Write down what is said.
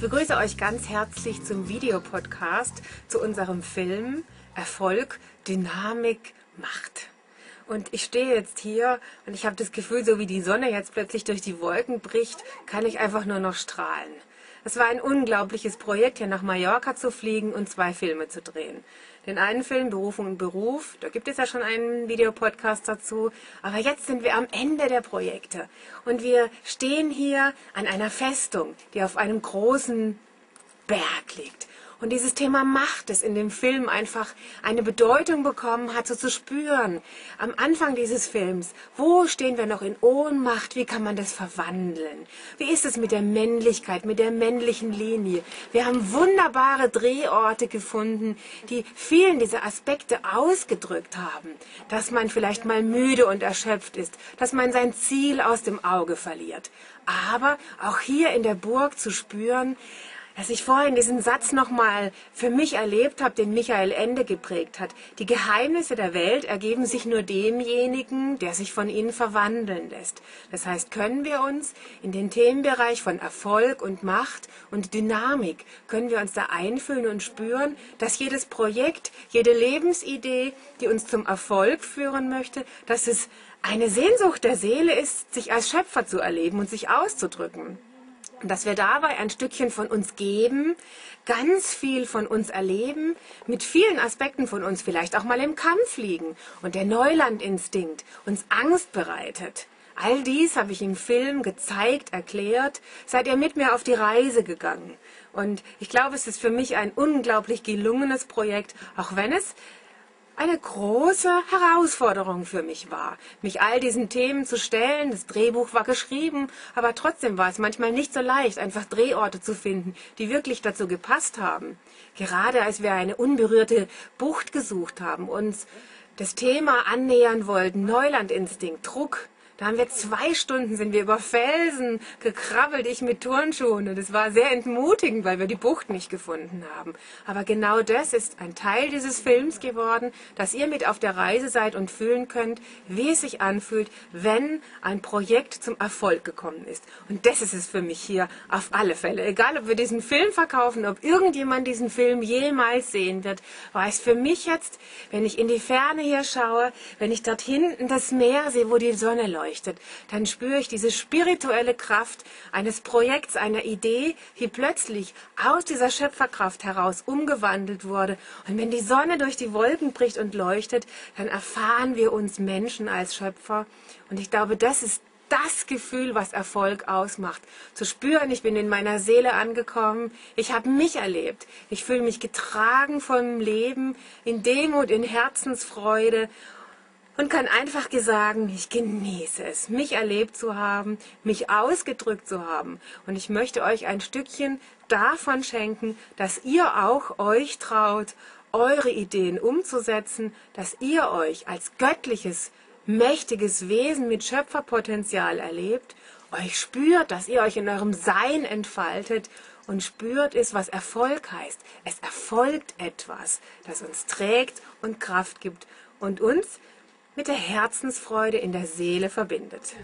begrüße euch ganz herzlich zum Videopodcast zu unserem Film Erfolg, Dynamik, Macht. Und ich stehe jetzt hier und ich habe das Gefühl, so wie die Sonne jetzt plötzlich durch die Wolken bricht, kann ich einfach nur noch strahlen. Es war ein unglaubliches Projekt, hier nach Mallorca zu fliegen und zwei Filme zu drehen. Den einen Film, Berufung und Beruf, da gibt es ja schon einen Videopodcast dazu. Aber jetzt sind wir am Ende der Projekte. Und wir stehen hier an einer Festung, die auf einem großen Berg liegt. Und dieses Thema Macht, das in dem Film einfach eine Bedeutung bekommen hat, so zu spüren. Am Anfang dieses Films, wo stehen wir noch in Ohnmacht? Wie kann man das verwandeln? Wie ist es mit der Männlichkeit, mit der männlichen Linie? Wir haben wunderbare Drehorte gefunden, die vielen dieser Aspekte ausgedrückt haben. Dass man vielleicht mal müde und erschöpft ist, dass man sein Ziel aus dem Auge verliert. Aber auch hier in der Burg zu spüren, dass ich vorhin diesen Satz nochmal für mich erlebt habe, den Michael Ende geprägt hat. Die Geheimnisse der Welt ergeben sich nur demjenigen, der sich von ihnen verwandeln lässt. Das heißt, können wir uns in den Themenbereich von Erfolg und Macht und Dynamik, können wir uns da einfühlen und spüren, dass jedes Projekt, jede Lebensidee, die uns zum Erfolg führen möchte, dass es eine Sehnsucht der Seele ist, sich als Schöpfer zu erleben und sich auszudrücken dass wir dabei ein Stückchen von uns geben, ganz viel von uns erleben, mit vielen Aspekten von uns vielleicht auch mal im Kampf liegen und der Neulandinstinkt uns Angst bereitet. All dies habe ich im Film gezeigt, erklärt, seid ihr mit mir auf die Reise gegangen. Und ich glaube, es ist für mich ein unglaublich gelungenes Projekt, auch wenn es eine große Herausforderung für mich war, mich all diesen Themen zu stellen. Das Drehbuch war geschrieben, aber trotzdem war es manchmal nicht so leicht, einfach Drehorte zu finden, die wirklich dazu gepasst haben. Gerade als wir eine unberührte Bucht gesucht haben, uns das Thema annähern wollten, Neulandinstinkt, Druck, da haben wir zwei Stunden, sind wir über Felsen gekrabbelt, ich mit Turnschuhen. Und es war sehr entmutigend, weil wir die Bucht nicht gefunden haben. Aber genau das ist ein Teil dieses Films geworden, dass ihr mit auf der Reise seid und fühlen könnt, wie es sich anfühlt, wenn ein Projekt zum Erfolg gekommen ist. Und das ist es für mich hier auf alle Fälle. Egal, ob wir diesen Film verkaufen, ob irgendjemand diesen Film jemals sehen wird, war es für mich jetzt, wenn ich in die Ferne hier schaue, wenn ich dort hinten das Meer sehe, wo die Sonne leuchtet, leuchtet, dann spüre ich diese spirituelle Kraft eines Projekts, einer Idee, die plötzlich aus dieser Schöpferkraft heraus umgewandelt wurde. Und wenn die Sonne durch die Wolken bricht und leuchtet, dann erfahren wir uns Menschen als Schöpfer. Und ich glaube, das ist das Gefühl, was Erfolg ausmacht. Zu spüren, ich bin in meiner Seele angekommen, ich habe mich erlebt, ich fühle mich getragen vom Leben, in Demut, in Herzensfreude und kann einfach sagen, ich genieße es, mich erlebt zu haben, mich ausgedrückt zu haben. Und ich möchte euch ein Stückchen davon schenken, dass ihr auch euch traut, eure Ideen umzusetzen, dass ihr euch als göttliches, mächtiges Wesen mit Schöpferpotenzial erlebt, euch spürt, dass ihr euch in eurem Sein entfaltet und spürt es, was Erfolg heißt. Es erfolgt etwas, das uns trägt und Kraft gibt und uns mit der Herzensfreude in der Seele verbindet.